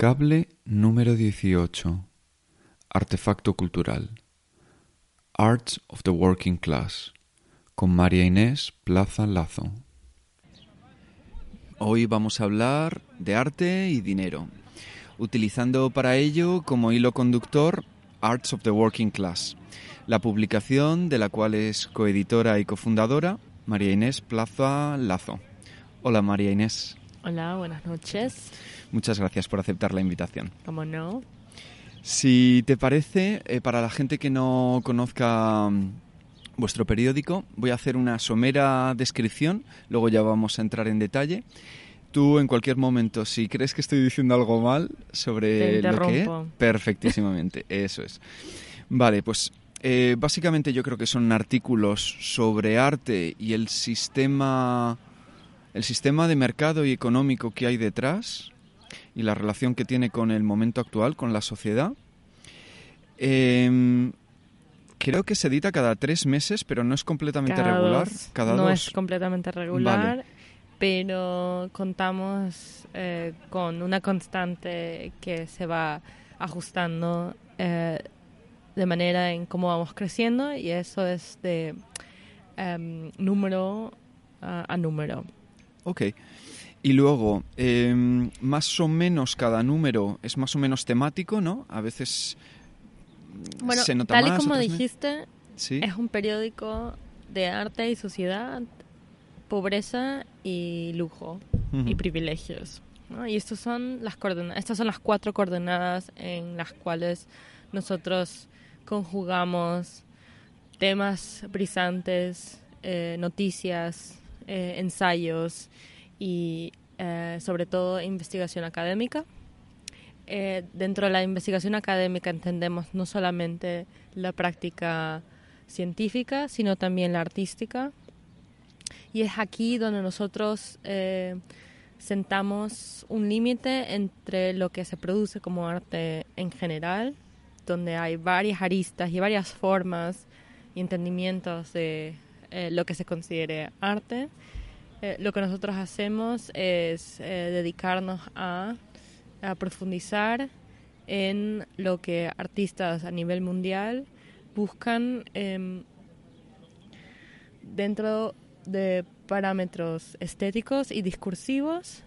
Cable número 18. Artefacto cultural. Arts of the Working Class. Con María Inés Plaza Lazo. Hoy vamos a hablar de arte y dinero, utilizando para ello como hilo conductor Arts of the Working Class, la publicación de la cual es coeditora y cofundadora María Inés Plaza Lazo. Hola María Inés. Hola, buenas noches. Muchas gracias por aceptar la invitación. ¿Cómo no? Si te parece, eh, para la gente que no conozca mm, vuestro periódico, voy a hacer una somera descripción, luego ya vamos a entrar en detalle. Tú en cualquier momento, si crees que estoy diciendo algo mal sobre lo que perfectísimamente, eso es. Vale, pues eh, básicamente yo creo que son artículos sobre arte y el sistema, el sistema de mercado y económico que hay detrás y la relación que tiene con el momento actual, con la sociedad. Em, creo que se edita cada tres meses, pero no es completamente Cada regular. dos. Cada no dos. es completamente regular, Vale. pero contamos eh, con una constante que se va ajustando eh, de manera en cómo vamos creciendo y eso es de em, número a, a número. Ok. Y luego, em, más o menos cada número es más o menos temático, ¿no? A veces mm, Bueno, se nota tal y más. como dijiste, Sí. Es un periódico de arte y sociedad, pobreza y lujo y privilegios. ¿no? Y estos son las estas son las cuatro coordenadas en las cuales nosotros conjugamos temas brisantes, eh, noticias, eh, ensayos y eh, sobre todo investigación académica. Eh, dentro de la investigación académica entendemos no solamente la práctica científica, sino también la artística. Y es aquí donde nosotros sentamos un límite entre lo que se produce como arte en general, donde hay varias aristas y varias formas y entendimientos de eh, lo que se considere arte. Eh, lo que nosotros hacemos es eh, dedicarnos a, a profundizar en lo que artistas a nivel mundial buscan em, dentro de parámetros estéticos y discursivos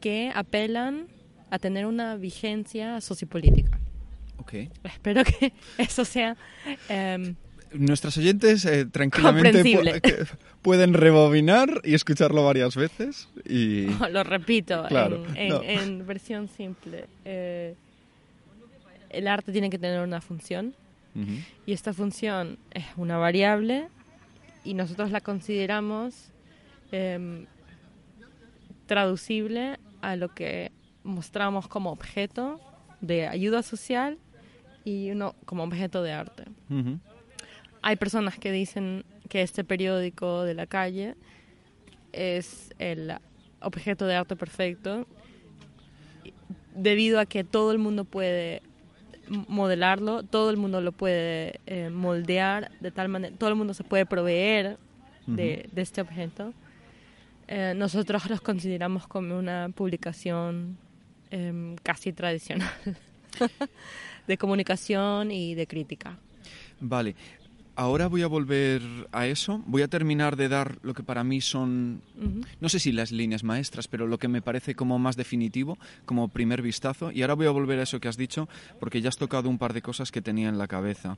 que apelan a tener una vigencia sociopolítica. Ok. Espero que eso sea em, Nuestros oyentes eh, tranquilamente Comprensible. pu- que pueden rebobinar y escucharlo varias veces. Y lo repito Claro, en, en- no. en versión simple. Eh, el arte tiene que tener una función y esta función es una variable y nosotros la consideramos em, traducible a lo que mostramos como objeto de ayuda social y uno como objeto de arte. Hay personas que dicen que este periódico de la calle es el objeto de arte perfecto debido a que todo el mundo puede modelarlo, todo el mundo lo puede eh, moldear de tal manera, todo el mundo se puede proveer de, de este objeto. Eh, nosotros los consideramos como una publicación em, casi tradicional de comunicación y de crítica. Vale. Ahora voy a volver a eso. Voy a terminar de dar lo que para mí son no sé si las líneas maestras, pero lo que me parece como más definitivo, como primer vistazo. Y ahora voy a volver a eso que has dicho, porque ya has tocado un par de cosas que tenía en la cabeza.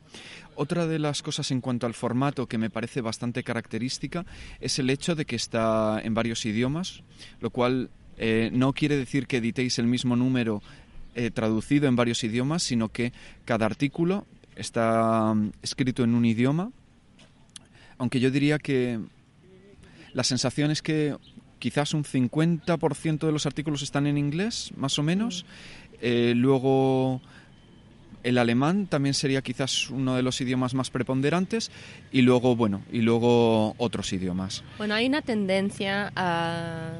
Otra de las cosas en cuanto al formato que me parece bastante característica es el hecho de que está en varios idiomas, lo cual eh, no quiere decir que editéis el mismo número eh, traducido en varios idiomas, sino que cada artículo está mm, escrito en un idioma, aunque yo diría que la sensación es que quizás un 50% de los artículos están en inglés, más o menos. Eh, luego el alemán también sería quizás uno de los idiomas más preponderantes y luego, bueno, y luego otros idiomas. Bueno, hay una tendencia a,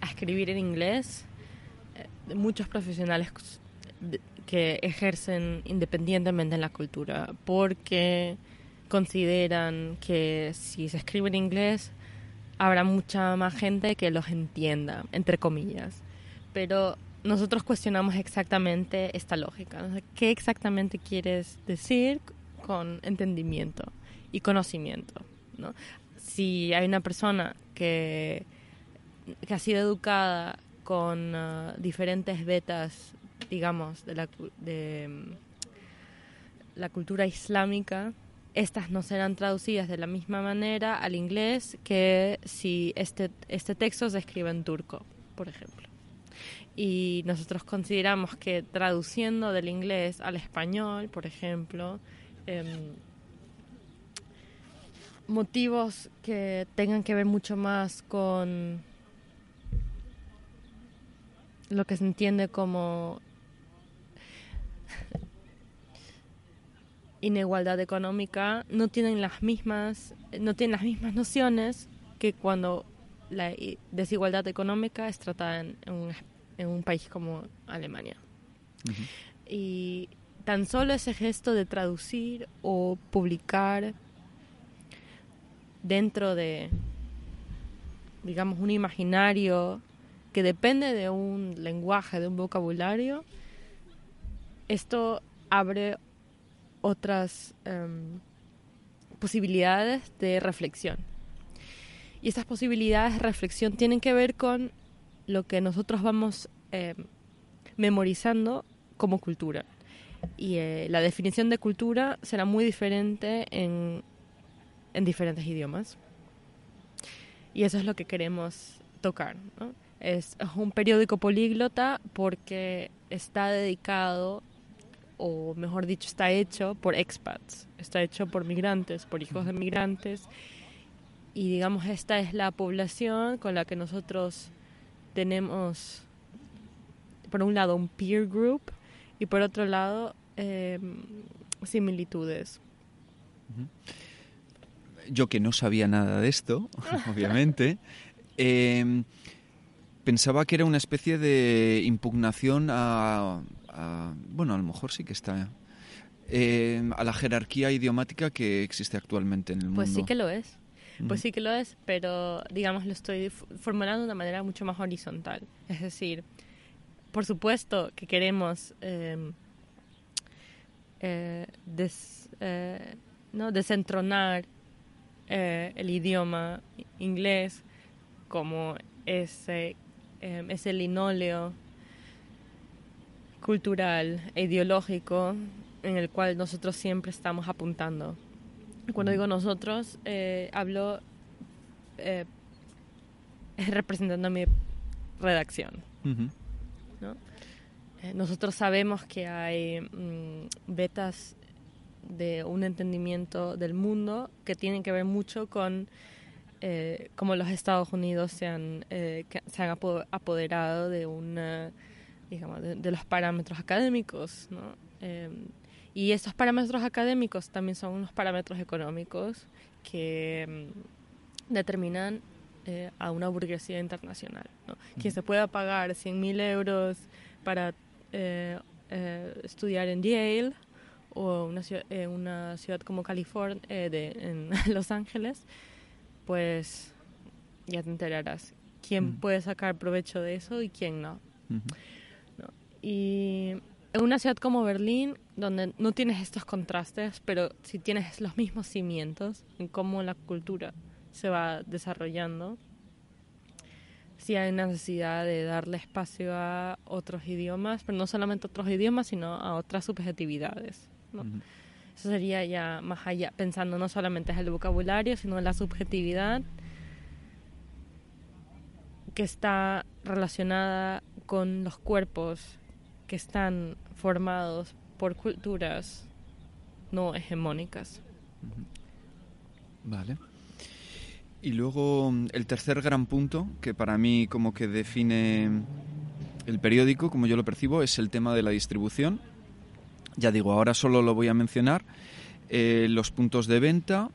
a escribir en inglés eh, muchos profesionales de- que ejercen independientemente en la cultura porque consideran que si se escribe en inglés habrá mucha más gente que los entienda, entre comillas. Pero nosotros cuestionamos exactamente esta lógica. ¿Qué exactamente quieres decir con entendimiento y conocimiento? ¿no? Si hay una persona que, que ha sido educada con uh, diferentes vetas, digamos, de la, de mm, la cultura islámica, estas no serán traducidas de la misma manera al inglés que si este, este texto se escribe en turco, por ejemplo. Y nosotros consideramos que traduciendo del inglés al español, por ejemplo, em, motivos que tengan que ver mucho más con lo que se entiende como inigualdad económica no tienen las mismas no tienen las mismas nociones que cuando la desigualdad económica es tratada en, un, en un, país como Alemania. Y tan solo ese gesto de traducir o publicar dentro de, digamos, un imaginario que depende de un lenguaje, de un vocabulario, esto abre otras em, posibilidades de reflexión. Y estas posibilidades de reflexión tienen que ver con lo que nosotros vamos em, memorizando como cultura. Y eh, la definición de cultura será muy diferente en, en, diferentes idiomas. Y eso es lo que queremos tocar. Es, es un periódico políglota porque está dedicado o mejor dicho, está hecho por expats, está hecho por migrantes, por hijos de migrantes. Y digamos, esta es la población con la que nosotros tenemos, por un lado, un peer group y por otro lado, em, similitudes. Yo que no sabía nada de esto, obviamente, em, pensaba que era una especie de impugnación a, bueno, a lo mejor sí que está eh, a la jerarquía idiomática que existe actualmente en el mundo. Pues sí que lo es. Pues sí que lo es, pero digamos lo estoy formulando de una manera mucho más horizontal. Es decir, por supuesto que queremos em, eh, eh, ¿no? desentronar el idioma inglés como ese, em, ese linóleo cultural e ideológico en el cual nosotros siempre estamos apuntando. Cuando digo nosotros, eh, hablo eh, representando a mi redacción. Eh, nosotros sabemos que hay mm, betas de un entendimiento del mundo que tienen que ver mucho con cómo los Estados Unidos se han, se han apoderado de una digamos, de, los parámetros académicos, ¿no? Em, y estos parámetros académicos también son unos parámetros económicos que em, determinan eh, a una burguesía internacional. ¿no? Quien se pueda pagar 100.000 euros para eh, eh, estudiar en Yale o una, una ciudad como California, de, en Los Ángeles, pues ya te enterarás quién puede sacar provecho de eso y quién no. Y en una ciudad como Berlín, donde no tienes estos contrastes, pero sí tienes los mismos cimientos en cómo la cultura se va desarrollando, sí hay necesidad de darle espacio a otros idiomas, pero no solamente a otros idiomas, sino a otras subjetividades. Eso sería ya más allá, pensando no solamente en el vocabulario, sino en la subjetividad que está relacionada con los cuerpos que están formados por culturas no hegemónicas. Vale. Y luego el tercer gran punto, que para mí como que define el periódico, como yo lo percibo, es el tema de la distribución. Ya digo, ahora solo lo voy a mencionar. Eh, los puntos de venta,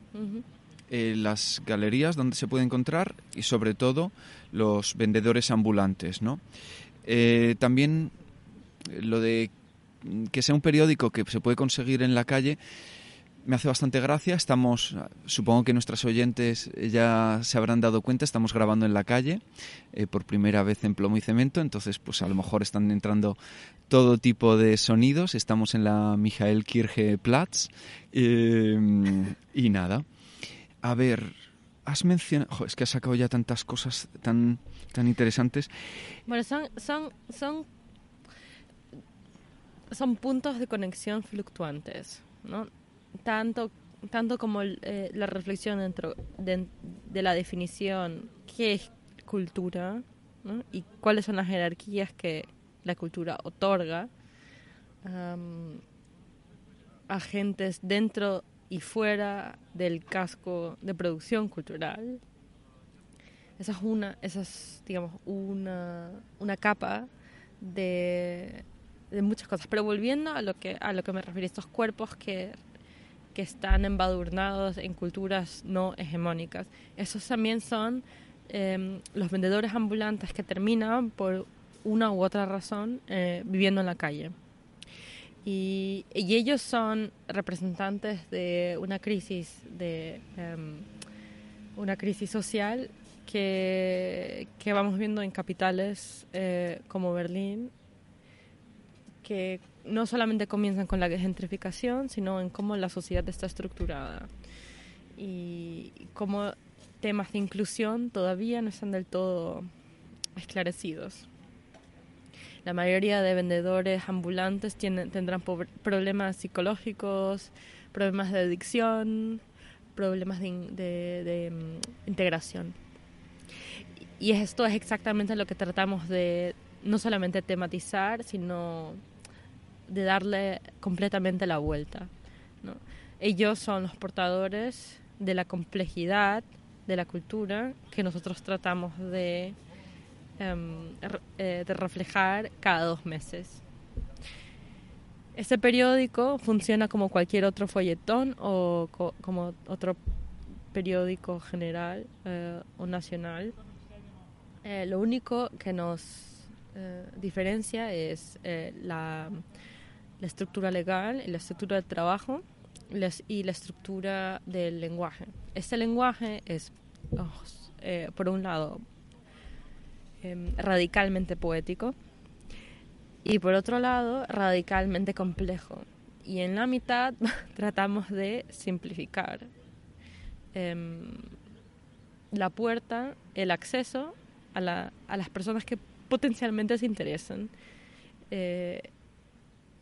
eh, las galerías donde se puede encontrar y sobre todo los vendedores ambulantes. ¿no? Eh, también lo de que sea un periódico que se puede conseguir en la calle, me hace bastante gracia. Estamos, supongo que nuestras oyentes ya se habrán dado cuenta, estamos grabando en la calle eh, por primera vez en plomo y cemento, entonces pues a lo mejor están entrando todo tipo de sonidos. Estamos en la Michael Kirche Platz eh, y nada. A ver, has mencionado, es que has sacado ya tantas cosas tan tan interesantes. Bueno, son son son son puntos de conexión fluctuantes, ¿no? tanto, tanto como eh, la reflexión dentro de, la definición qué es cultura y cuáles son las jerarquías que la cultura otorga a agentes dentro y fuera del casco de producción cultural. Esa es una, esa es, digamos, una, una capa de, de muchas cosas. Pero volviendo a lo que a lo que me refiero, estos cuerpos que que están embadurnados en culturas no hegemónicas. Esos también son em, los vendedores ambulantes que terminan por una u otra razón eh, viviendo en la calle. Y, ellos son representantes de una crisis de em, una crisis social que, que, vamos viendo en capitales eh, como Berlín que no solamente comienzan con la gentrificación, sino en cómo la sociedad está estructurada y cómo temas de inclusión todavía no están del todo esclarecidos. La mayoría de vendedores ambulantes tienen, tendrán problemas psicológicos, problemas de adicción, problemas de, de mm, integración. Y esto es exactamente lo que tratamos de no solamente tematizar, sino de darle completamente la vuelta. Ellos son los portadores de la complejidad de la cultura que nosotros tratamos de, em, eh, de reflejar cada dos meses. Este periódico funciona como cualquier otro folletón o como otro periódico general eh, o nacional. Eh, lo único que nos diferencia es la la estructura legal, la estructura del trabajo y la estructura del lenguaje. Este lenguaje es, oh, eh, por un lado, em, radicalmente poético y por otro lado, radicalmente complejo. Y en la mitad tratamos de simplificar em, la puerta, el acceso a, la, a, las personas que potencialmente se interesan.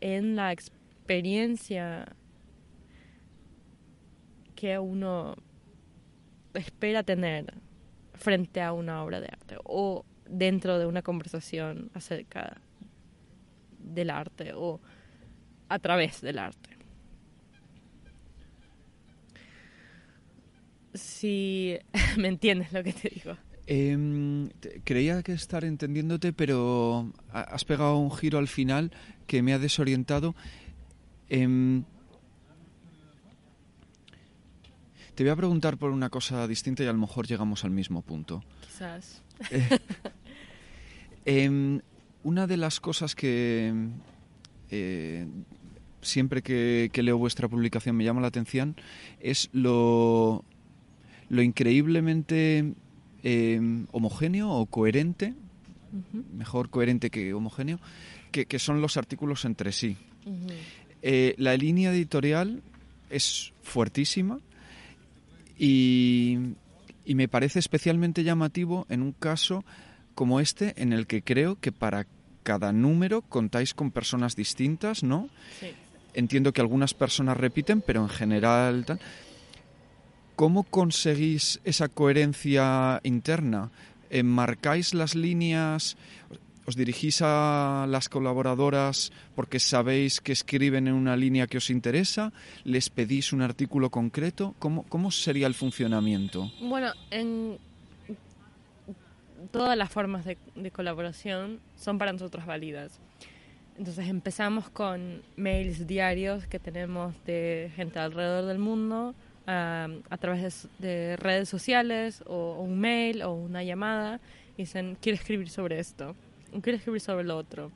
En la experiencia que uno espera tener frente a una obra de arte o dentro de una conversación acerca del arte o a través del arte. Si me entiendes lo que te digo. Em, creía que estar entendiéndote, pero has pegado un giro al final que me ha desorientado. Em, te voy a preguntar por una cosa distinta y a lo mejor llegamos al mismo punto. Quizás. Eh, em, una de las cosas que eh, siempre que, leo vuestra publicación me llama la atención es lo, lo increíblemente em, homogéneo o coherente, mejor coherente que homogéneo, que, son los artículos entre sí. Eh, la línea editorial es fuertísima y, y me parece especialmente llamativo en un caso como este en el que creo que para cada número contáis con personas distintas, ¿no? Entiendo que algunas personas repiten, pero en general tal. ¿Cómo conseguís esa coherencia interna? ¿Marcáis las líneas? ¿Os dirigís a las colaboradoras porque sabéis que escriben en una línea que os interesa? ¿Les pedís un artículo concreto? ¿Cómo, cómo sería el funcionamiento? Bueno, en todas las formas de, colaboración son para nosotros válidas. Entonces empezamos con mails diarios que tenemos de gente alrededor del mundo a través de, redes sociales o un mail o una llamada y dicen, quiero escribir sobre esto quiero escribir sobre lo otro.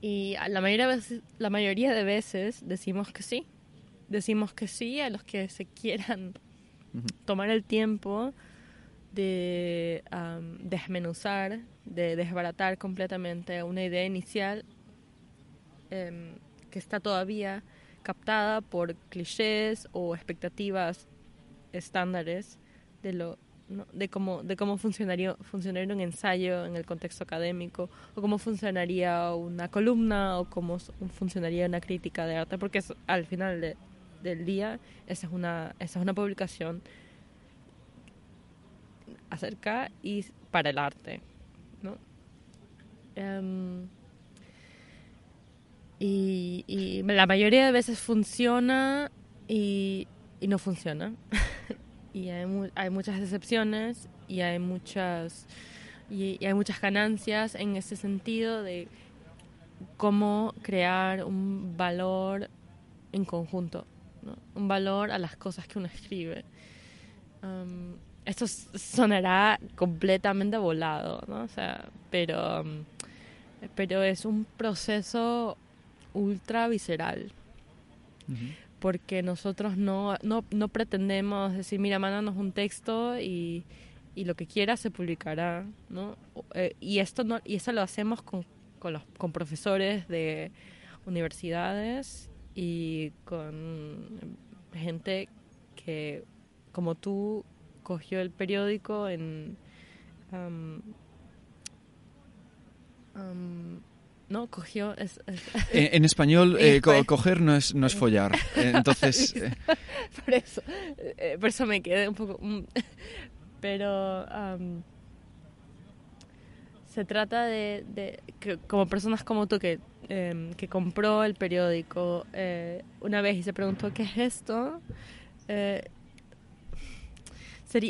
Y la mayoría, de veces, la mayoría de veces decimos que sí. decimos que sí a los que se quieran tomar el tiempo de desmenuzar, de desbaratar completamente una idea inicial em, que está todavía captada por clichés o expectativas estándares de lo de cómo de cómo funcionaría funcionaría un ensayo en el contexto académico o cómo funcionaría una columna o cómo funcionaría una crítica de arte porque al final del día esa es una esa es una publicación acerca y para el arte, ¿no? Em, y, la mayoría de veces funciona y, no funciona. y hay, hay, muchas excepciones y hay muchas y, hay muchas ganancias en ese sentido de cómo crear un valor en conjunto, un valor a las cosas que uno escribe. Em, esto sonará completamente volado, ¿no? O sea, pero, mm, pero es un proceso ultra visceral. Porque nosotros no, no, no, pretendemos decir, mira, mándanos un texto y, y lo que quiera se publicará, ¿no? Eh, y esto no, y eso lo hacemos con, con, los, con profesores de universidades y con gente que, como tú, cogió el periódico en... no, cogió... En, español, eh, coger no es, no es follar. Eh, entonces... Eh. por, eso, por eso me quedé un poco... Mm, pero... se trata de, que, como personas como tú que, em, que compró el periódico una vez y se preguntó qué es esto,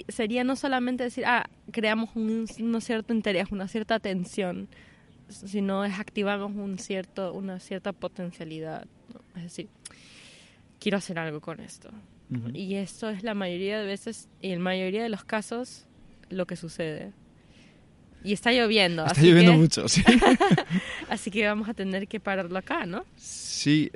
sería, no solamente decir, ah, creamos un, cierto interés, una cierta atención, sino es activamos un cierto, una cierta potencialidad. Es decir, quiero hacer algo con esto. Y esto es la mayoría de veces, y en la mayoría de los casos, lo que sucede. Y está lloviendo. Está lloviendo mucho, sí. así que vamos a tener que pararlo acá, ¿no? Sí,